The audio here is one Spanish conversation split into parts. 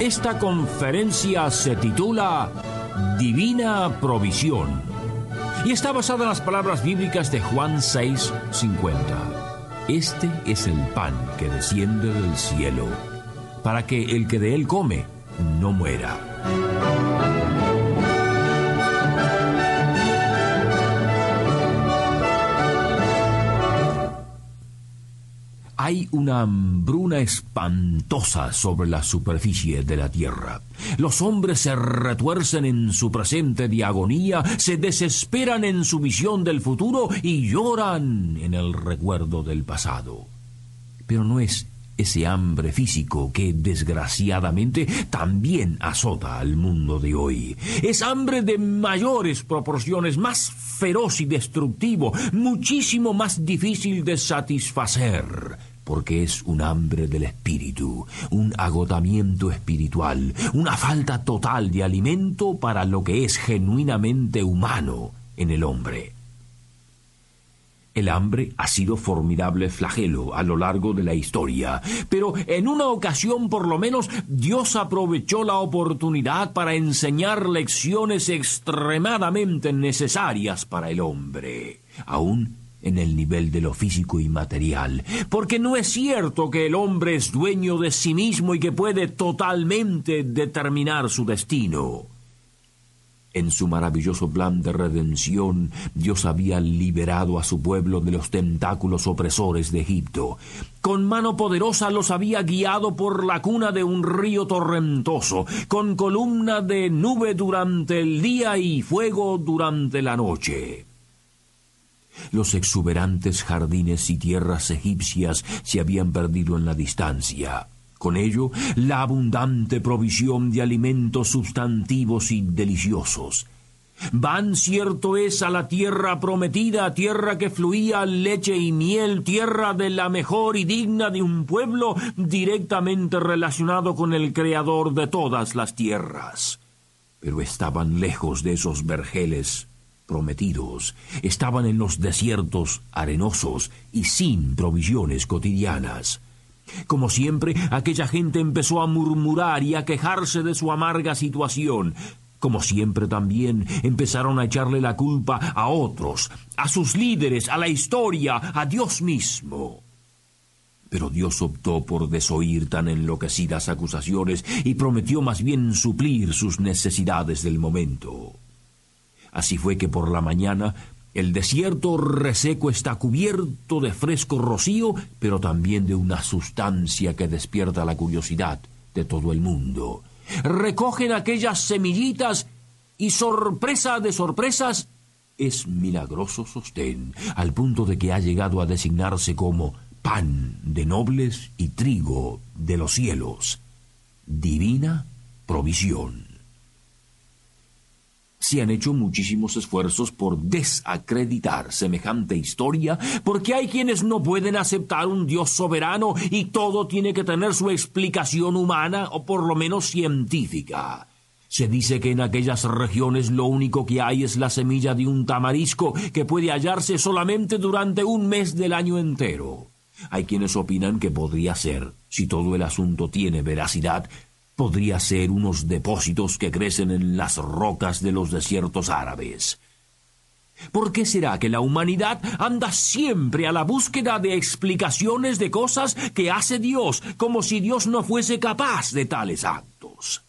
Esta conferencia se titula Divina Provisión y está basada en las palabras bíblicas de Juan 6:50. Este es el pan que desciende del cielo, para que el que de él come no muera. Hay una hambruna espantosa sobre la superficie de la tierra. Los hombres se retuercen en su presente de agonía, se desesperan en su visión del futuro y lloran en el recuerdo del pasado. Pero no es ese hambre físico que desgraciadamente también azota al mundo de hoy. Es hambre de mayores proporciones, más feroz y destructivo, muchísimo más difícil de satisfacer, porque es un hambre del espíritu, un agotamiento espiritual, una falta total de alimento para lo que es genuinamente humano en el hombre. El hambre ha sido formidable flagelo a lo largo de la historia, pero en una ocasión por lo menos Dios aprovechó la oportunidad para enseñar lecciones extremadamente necesarias para el hombre, aún en el nivel de lo físico y material, porque no es cierto que el hombre es dueño de sí mismo y que puede totalmente determinar su destino. En su maravilloso plan de redención, Dios había liberado a su pueblo de los tentáculos opresores de Egipto. Con mano poderosa los había guiado por la cuna de un río torrentoso, con columna de nube durante el día y fuego durante la noche. Los exuberantes jardines y tierras egipcias se habían perdido en la distancia. Con ello, la abundante provisión de alimentos sustantivos y deliciosos. Van, cierto es, a la tierra prometida, tierra que fluía leche y miel, tierra de la mejor y digna de un pueblo directamente relacionado con el creador de todas las tierras. Pero estaban lejos de esos vergeles prometidos, estaban en los desiertos arenosos y sin provisiones cotidianas. Como siempre, aquella gente empezó a murmurar y a quejarse de su amarga situación. Como siempre también empezaron a echarle la culpa a otros, a sus líderes, a la historia, a Dios mismo. Pero Dios optó por desoír tan enloquecidas acusaciones y prometió más bien suplir sus necesidades del momento. Así fue que por la mañana el desierto reseco está cubierto de fresco rocío, pero también de una sustancia que despierta la curiosidad de todo el mundo. Recogen aquellas semillitas y sorpresa de sorpresas es milagroso sostén, al punto de que ha llegado a designarse como pan de nobles y trigo de los cielos. Divina provisión se han hecho muchísimos esfuerzos por desacreditar semejante historia, porque hay quienes no pueden aceptar un Dios soberano y todo tiene que tener su explicación humana o por lo menos científica. Se dice que en aquellas regiones lo único que hay es la semilla de un tamarisco que puede hallarse solamente durante un mes del año entero. Hay quienes opinan que podría ser, si todo el asunto tiene veracidad, podría ser unos depósitos que crecen en las rocas de los desiertos árabes. ¿Por qué será que la humanidad anda siempre a la búsqueda de explicaciones de cosas que hace Dios, como si Dios no fuese capaz de tales actos?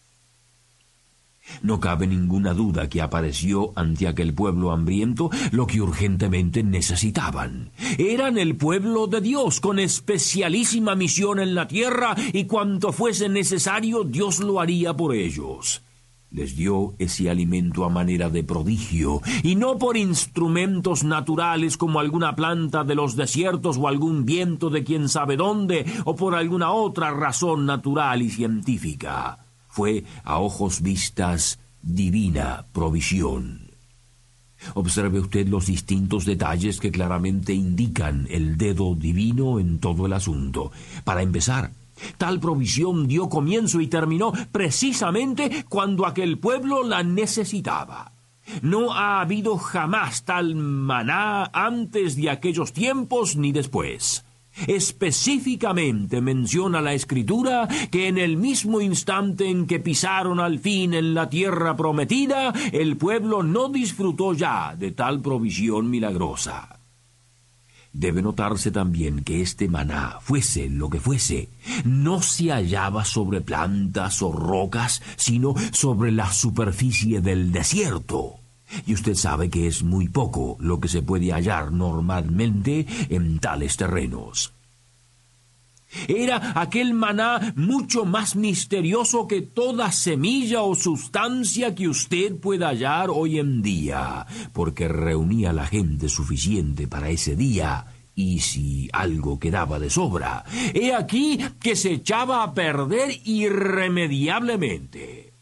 No cabe ninguna duda que apareció ante aquel pueblo hambriento lo que urgentemente necesitaban. Eran el pueblo de Dios, con especialísima misión en la tierra, y cuanto fuese necesario Dios lo haría por ellos. Les dio ese alimento a manera de prodigio, y no por instrumentos naturales como alguna planta de los desiertos o algún viento de quién sabe dónde, o por alguna otra razón natural y científica fue a ojos vistas divina provisión. Observe usted los distintos detalles que claramente indican el dedo divino en todo el asunto. Para empezar, tal provisión dio comienzo y terminó precisamente cuando aquel pueblo la necesitaba. No ha habido jamás tal maná antes de aquellos tiempos ni después. Específicamente menciona la escritura que en el mismo instante en que pisaron al fin en la tierra prometida, el pueblo no disfrutó ya de tal provisión milagrosa. Debe notarse también que este maná, fuese lo que fuese, no se hallaba sobre plantas o rocas, sino sobre la superficie del desierto. Y usted sabe que es muy poco lo que se puede hallar normalmente en tales terrenos. Era aquel maná mucho más misterioso que toda semilla o sustancia que usted pueda hallar hoy en día, porque reunía la gente suficiente para ese día, y si algo quedaba de sobra, he aquí que se echaba a perder irremediablemente.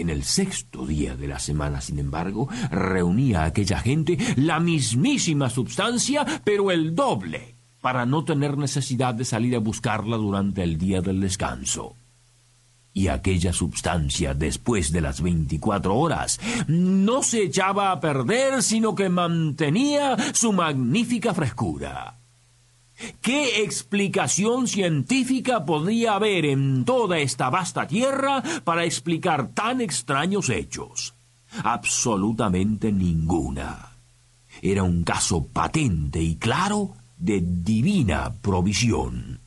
En el sexto día de la semana, sin embargo, reunía aquella gente la mismísima substancia, pero el doble, para no tener necesidad de salir a buscarla durante el día del descanso. Y aquella substancia, después de las veinticuatro horas, no se echaba a perder, sino que mantenía su magnífica frescura. ¿Qué explicación científica podía haber en toda esta vasta tierra para explicar tan extraños hechos? Absolutamente ninguna. Era un caso patente y claro de divina provisión.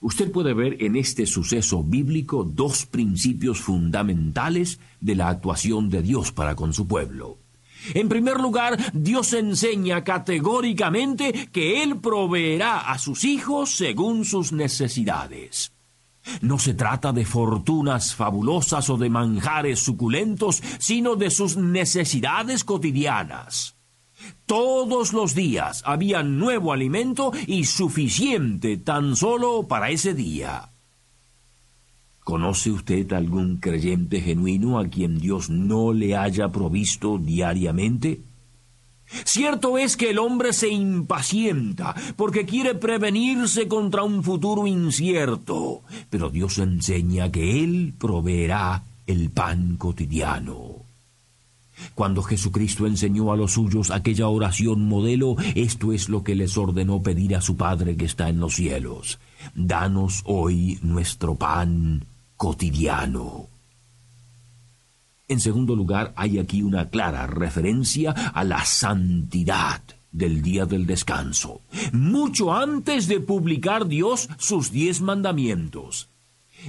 Usted puede ver en este suceso bíblico dos principios fundamentales de la actuación de Dios para con su pueblo. En primer lugar, Dios enseña categóricamente que Él proveerá a sus hijos según sus necesidades. No se trata de fortunas fabulosas o de manjares suculentos, sino de sus necesidades cotidianas. Todos los días había nuevo alimento y suficiente tan solo para ese día. ¿Conoce usted algún creyente genuino a quien Dios no le haya provisto diariamente? Cierto es que el hombre se impacienta porque quiere prevenirse contra un futuro incierto, pero Dios enseña que Él proveerá el pan cotidiano. Cuando Jesucristo enseñó a los suyos aquella oración modelo, esto es lo que les ordenó pedir a su Padre que está en los cielos. Danos hoy nuestro pan cotidiano. En segundo lugar, hay aquí una clara referencia a la santidad del día del descanso, mucho antes de publicar Dios sus diez mandamientos.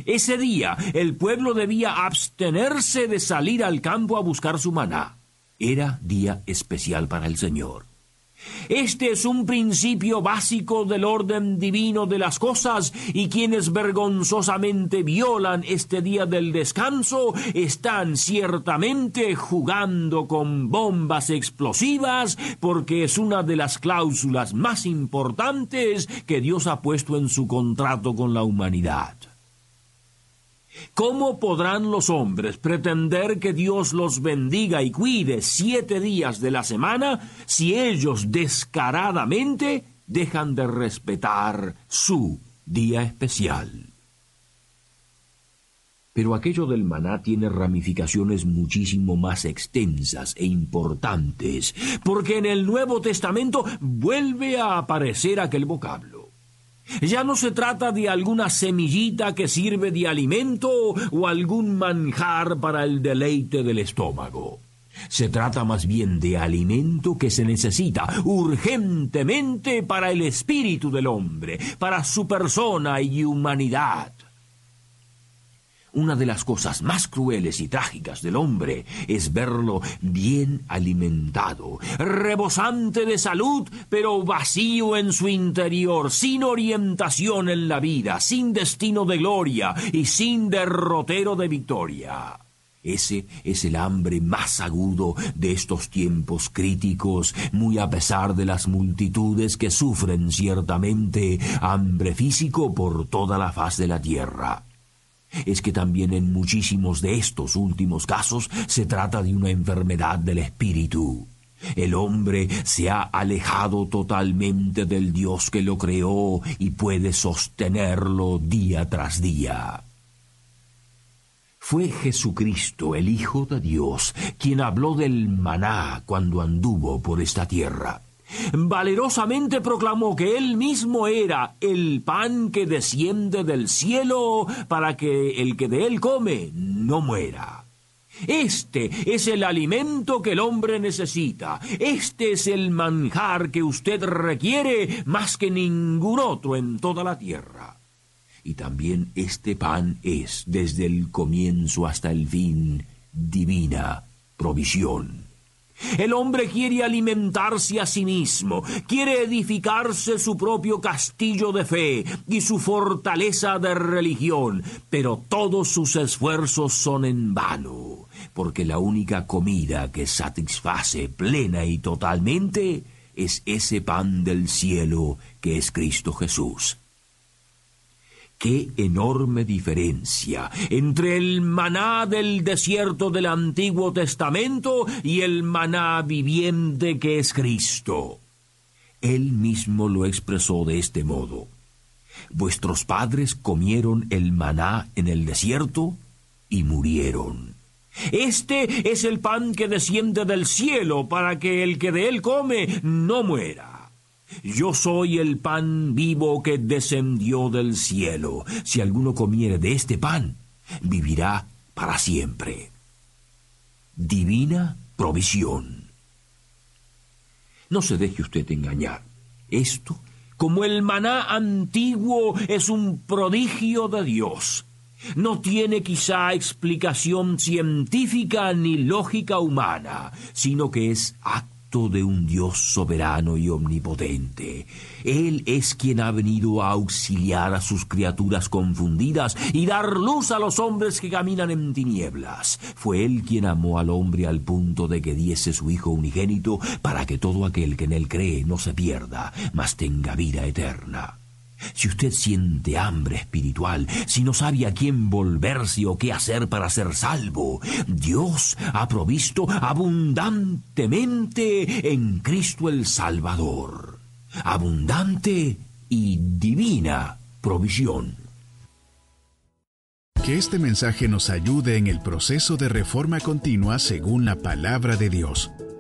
Ese día el pueblo debía abstenerse de salir al campo a buscar su maná. Era día especial para el Señor. Este es un principio básico del orden divino de las cosas y quienes vergonzosamente violan este día del descanso están ciertamente jugando con bombas explosivas porque es una de las cláusulas más importantes que Dios ha puesto en su contrato con la humanidad. ¿Cómo podrán los hombres pretender que Dios los bendiga y cuide siete días de la semana si ellos descaradamente dejan de respetar su día especial? Pero aquello del maná tiene ramificaciones muchísimo más extensas e importantes, porque en el Nuevo Testamento vuelve a aparecer aquel vocablo. Ya no se trata de alguna semillita que sirve de alimento o algún manjar para el deleite del estómago. Se trata más bien de alimento que se necesita urgentemente para el espíritu del hombre, para su persona y humanidad. Una de las cosas más crueles y trágicas del hombre es verlo bien alimentado, rebosante de salud, pero vacío en su interior, sin orientación en la vida, sin destino de gloria y sin derrotero de victoria. Ese es el hambre más agudo de estos tiempos críticos, muy a pesar de las multitudes que sufren ciertamente hambre físico por toda la faz de la tierra. Es que también en muchísimos de estos últimos casos se trata de una enfermedad del espíritu. El hombre se ha alejado totalmente del Dios que lo creó y puede sostenerlo día tras día. Fue Jesucristo, el Hijo de Dios, quien habló del maná cuando anduvo por esta tierra. Valerosamente proclamó que él mismo era el pan que desciende del cielo para que el que de él come no muera. Este es el alimento que el hombre necesita. Este es el manjar que usted requiere más que ningún otro en toda la tierra. Y también este pan es, desde el comienzo hasta el fin, divina provisión. El hombre quiere alimentarse a sí mismo, quiere edificarse su propio castillo de fe y su fortaleza de religión, pero todos sus esfuerzos son en vano, porque la única comida que satisface plena y totalmente es ese pan del cielo que es Cristo Jesús. Qué enorme diferencia entre el maná del desierto del Antiguo Testamento y el maná viviente que es Cristo. Él mismo lo expresó de este modo. Vuestros padres comieron el maná en el desierto y murieron. Este es el pan que desciende del cielo para que el que de él come no muera. Yo soy el pan vivo que descendió del cielo. Si alguno comiere de este pan, vivirá para siempre. Divina provisión. No se deje usted engañar. Esto, como el maná antiguo, es un prodigio de Dios. No tiene quizá explicación científica ni lógica humana, sino que es de un Dios soberano y omnipotente. Él es quien ha venido a auxiliar a sus criaturas confundidas y dar luz a los hombres que caminan en tinieblas. Fue Él quien amó al hombre al punto de que diese su Hijo unigénito para que todo aquel que en Él cree no se pierda, mas tenga vida eterna. Si usted siente hambre espiritual, si no sabe a quién volverse o qué hacer para ser salvo, Dios ha provisto abundantemente en Cristo el Salvador. Abundante y divina provisión. Que este mensaje nos ayude en el proceso de reforma continua según la palabra de Dios.